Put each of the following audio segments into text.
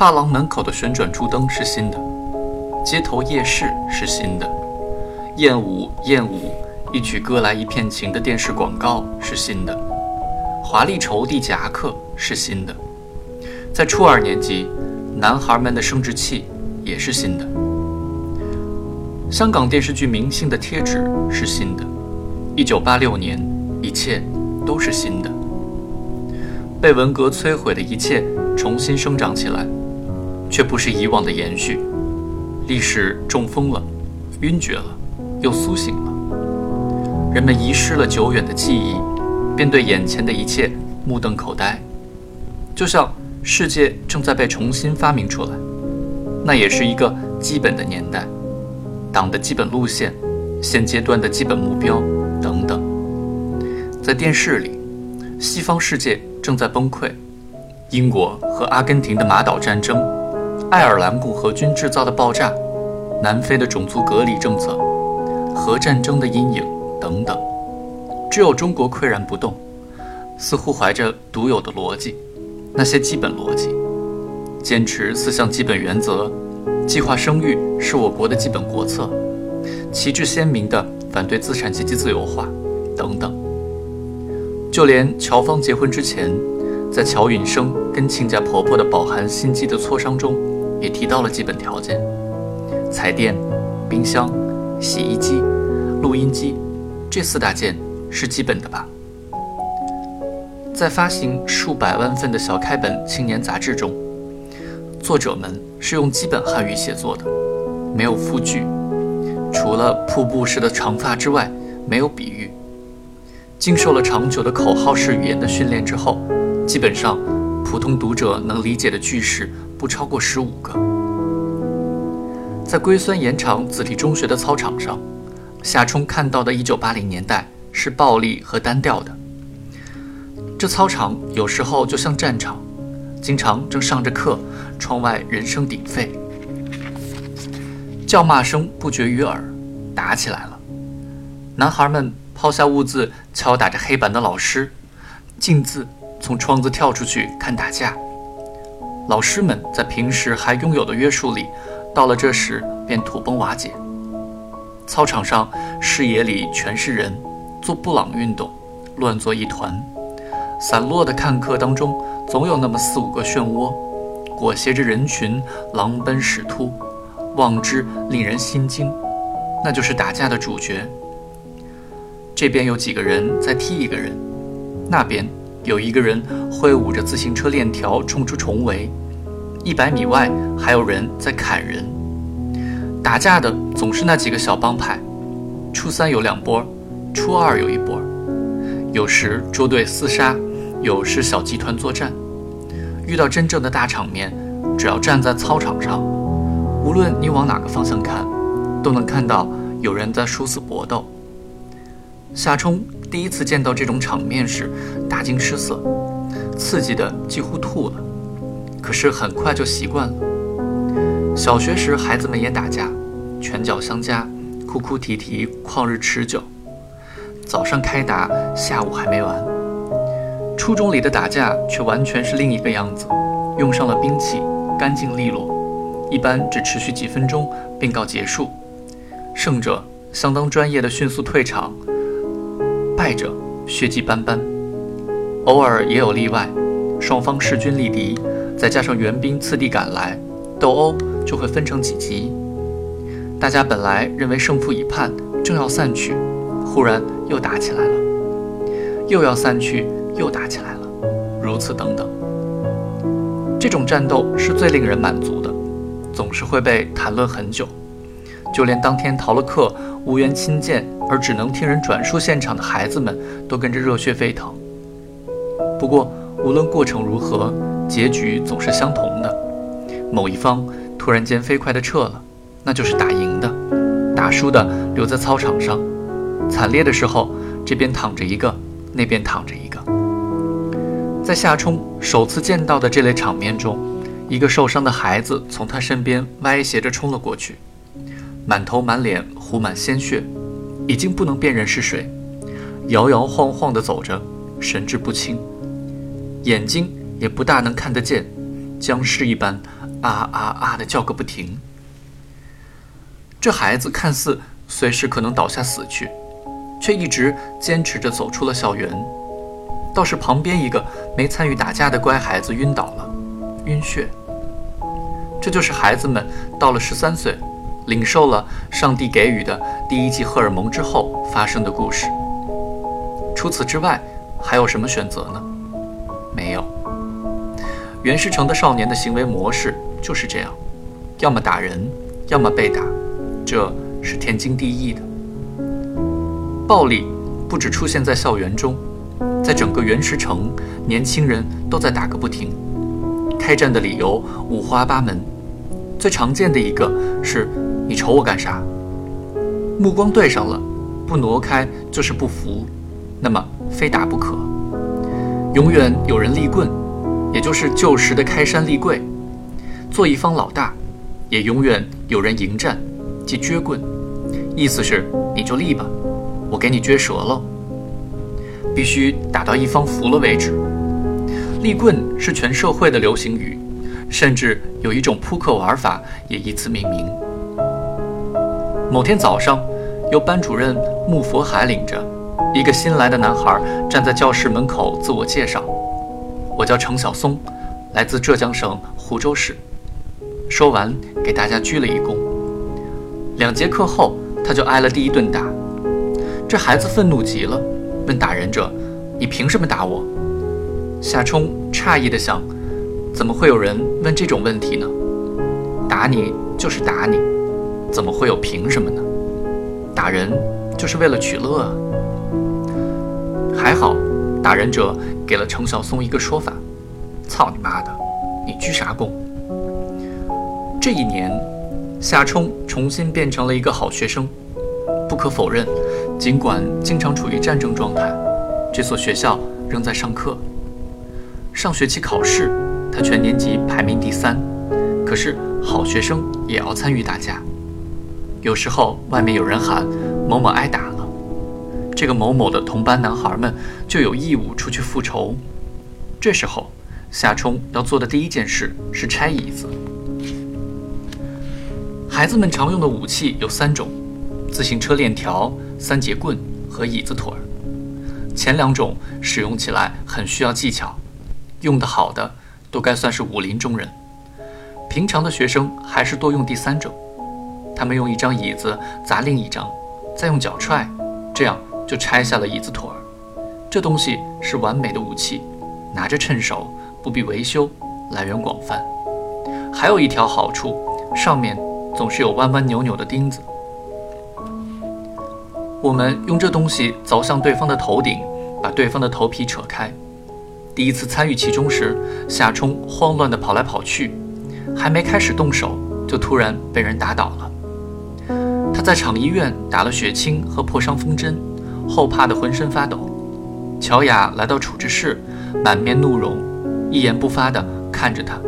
发廊门口的旋转柱灯是新的，街头夜市是新的，燕舞燕舞，一曲歌来一片情的电视广告是新的，华丽绸地夹克是新的，在初二年级，男孩们的生殖器也是新的。香港电视剧明星的贴纸是新的，一九八六年，一切都是新的。被文革摧毁的一切重新生长起来，却不是以往的延续。历史中风了，晕厥了，又苏醒了。人们遗失了久远的记忆，便对眼前的一切目瞪口呆，就像世界正在被重新发明出来。那也是一个基本的年代，党的基本路线，现阶段的基本目标等等。在电视里，西方世界。正在崩溃，英国和阿根廷的马岛战争，爱尔兰共和军制造的爆炸，南非的种族隔离政策，核战争的阴影等等，只有中国岿然不动，似乎怀着独有的逻辑，那些基本逻辑，坚持四项基本原则，计划生育是我国的基本国策，旗帜鲜明的反对资产阶级自由化等等。就连乔芳结婚之前，在乔允生跟亲家婆婆的饱含心机的磋商中，也提到了基本条件：彩电、冰箱、洗衣机、录音机，这四大件是基本的吧？在发行数百万份的小开本青年杂志中，作者们是用基本汉语写作的，没有复句，除了瀑布式的长发之外，没有比喻。经受了长久的口号式语言的训练之后，基本上普通读者能理解的句式不超过十五个。在龟孙盐场子弟中学的操场上，夏冲看到的1980年代是暴力和单调的。这操场有时候就像战场，经常正上着课，窗外人声鼎沸，叫骂声不绝于耳，打起来了，男孩们。抛下物字，敲打着黑板的老师，径自从窗子跳出去看打架。老师们在平时还拥有的约束里，到了这时便土崩瓦解。操场上视野里全是人，做布朗运动，乱作一团。散落的看客当中，总有那么四五个漩涡，裹挟着人群狼奔矢突，望之令人心惊。那就是打架的主角。这边有几个人在踢一个人，那边有一个人挥舞着自行车链条冲出重围，一百米外还有人在砍人。打架的总是那几个小帮派，初三有两波，初二有一波，有时捉对厮杀，有时小集团作战。遇到真正的大场面，只要站在操场上，无论你往哪个方向看，都能看到有人在殊死搏斗。夏冲第一次见到这种场面时，大惊失色，刺激的几乎吐了。可是很快就习惯了。小学时，孩子们也打架，拳脚相加，哭哭啼啼，旷日持久。早上开打，下午还没完。初中里的打架却完全是另一个样子，用上了兵器，干净利落，一般只持续几分钟便告结束。胜者相当专业的迅速退场。败者血迹斑斑，偶尔也有例外，双方势均力敌，再加上援兵次第赶来，斗殴就会分成几级。大家本来认为胜负已判，正要散去，忽然又打起来了，又要散去，又打起来了，如此等等。这种战斗是最令人满足的，总是会被谈论很久，就连当天逃了课。无缘亲见而只能听人转述现场的孩子们，都跟着热血沸腾。不过，无论过程如何，结局总是相同的：某一方突然间飞快地撤了，那就是打赢的；打输的留在操场上。惨烈的时候，这边躺着一个，那边躺着一个。在夏冲首次见到的这类场面中，一个受伤的孩子从他身边歪斜着冲了过去。满头满脸糊满鲜血，已经不能辨认是谁，摇摇晃晃地走着，神志不清，眼睛也不大能看得见，僵尸一般，啊啊啊的叫个不停。这孩子看似随时可能倒下死去，却一直坚持着走出了校园。倒是旁边一个没参与打架的乖孩子晕倒了，晕血。这就是孩子们到了十三岁，领受了上帝给予的第一剂荷尔蒙之后发生的故事。除此之外，还有什么选择呢？没有。袁世成的少年的行为模式就是这样：要么打人，要么被打，这是天经地义的。暴力不只出现在校园中。在整个原石城，年轻人都在打个不停。开战的理由五花八门，最常见的一个是“你瞅我干啥”。目光对上了，不挪开就是不服，那么非打不可。永远有人立棍，也就是旧时的开山立柜，做一方老大；也永远有人迎战，即撅棍，意思是你就立吧，我给你撅折了。必须打到一方服了为止。立棍是全社会的流行语，甚至有一种扑克玩法也以此命名。某天早上，由班主任穆佛海领着，一个新来的男孩站在教室门口自我介绍：“我叫程晓松，来自浙江省湖州市。”说完，给大家鞠了一躬。两节课后，他就挨了第一顿打。这孩子愤怒极了。问打人者：“你凭什么打我？”夏冲诧异地想：“怎么会有人问这种问题呢？打你就是打你，怎么会有凭什么呢？打人就是为了取乐啊！”还好，打人者给了程晓松一个说法：“操你妈的，你鞠啥躬？”这一年，夏冲重新变成了一个好学生。不可否认。尽管经常处于战争状态，这所学校仍在上课。上学期考试，他全年级排名第三。可是好学生也要参与打架。有时候外面有人喊某某挨打了，这个某某的同班男孩们就有义务出去复仇。这时候，夏冲要做的第一件事是拆椅子。孩子们常用的武器有三种：自行车链条。三节棍和椅子腿儿，前两种使用起来很需要技巧，用得好的都该算是武林中人。平常的学生还是多用第三种，他们用一张椅子砸另一张，再用脚踹，这样就拆下了椅子腿儿。这东西是完美的武器，拿着趁手，不必维修，来源广泛。还有一条好处，上面总是有弯弯扭扭的钉子。我们用这东西凿向对方的头顶，把对方的头皮扯开。第一次参与其中时，夏冲慌乱地跑来跑去，还没开始动手，就突然被人打倒了。他在厂医院打了血清和破伤风针，后怕得浑身发抖。乔雅来到处置室，满面怒容，一言不发地看着他。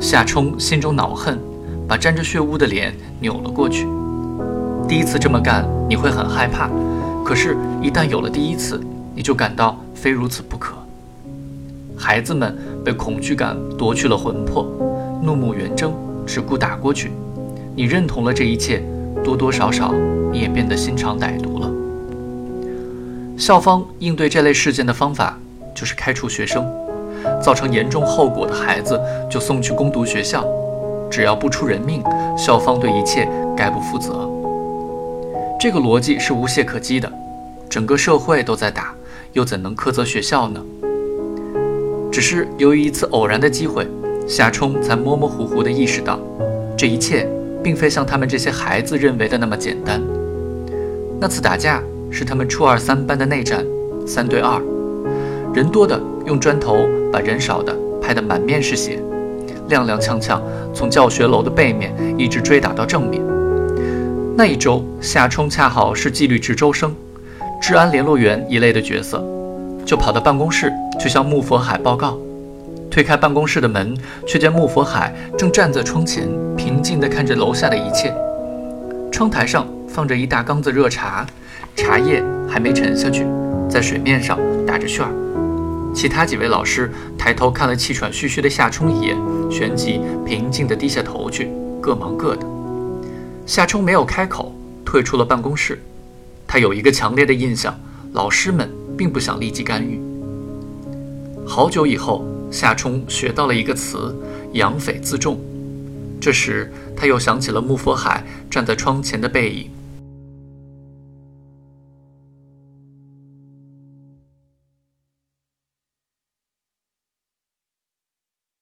夏冲心中恼恨，把沾着血污的脸扭了过去。第一次这么干，你会很害怕；可是，一旦有了第一次，你就感到非如此不可。孩子们被恐惧感夺去了魂魄，怒目圆睁，只顾打过去。你认同了这一切，多多少少你也变得心肠歹毒了。校方应对这类事件的方法就是开除学生，造成严重后果的孩子就送去攻读学校，只要不出人命，校方对一切概不负责。这个逻辑是无懈可击的，整个社会都在打，又怎能苛责学校呢？只是由于一次偶然的机会，夏冲才模模糊糊地意识到，这一切并非像他们这些孩子认为的那么简单。那次打架是他们初二三班的内战，三对二，人多的用砖头把人少的拍得满面是血，踉踉跄跄从教学楼的背面一直追打到正面。那一周，夏冲恰好是纪律值周生、治安联络员一类的角色，就跑到办公室去向穆佛海报告。推开办公室的门，却见穆佛海正站在窗前，平静地看着楼下的一切。窗台上放着一大缸子热茶，茶叶还没沉下去，在水面上打着旋儿。其他几位老师抬头看了气喘吁吁的夏冲一眼，旋即平静地低下头去，各忙各的。夏冲没有开口，退出了办公室。他有一个强烈的印象，老师们并不想立即干预。好久以后，夏冲学到了一个词“养匪自重”。这时，他又想起了穆佛海站在窗前的背影。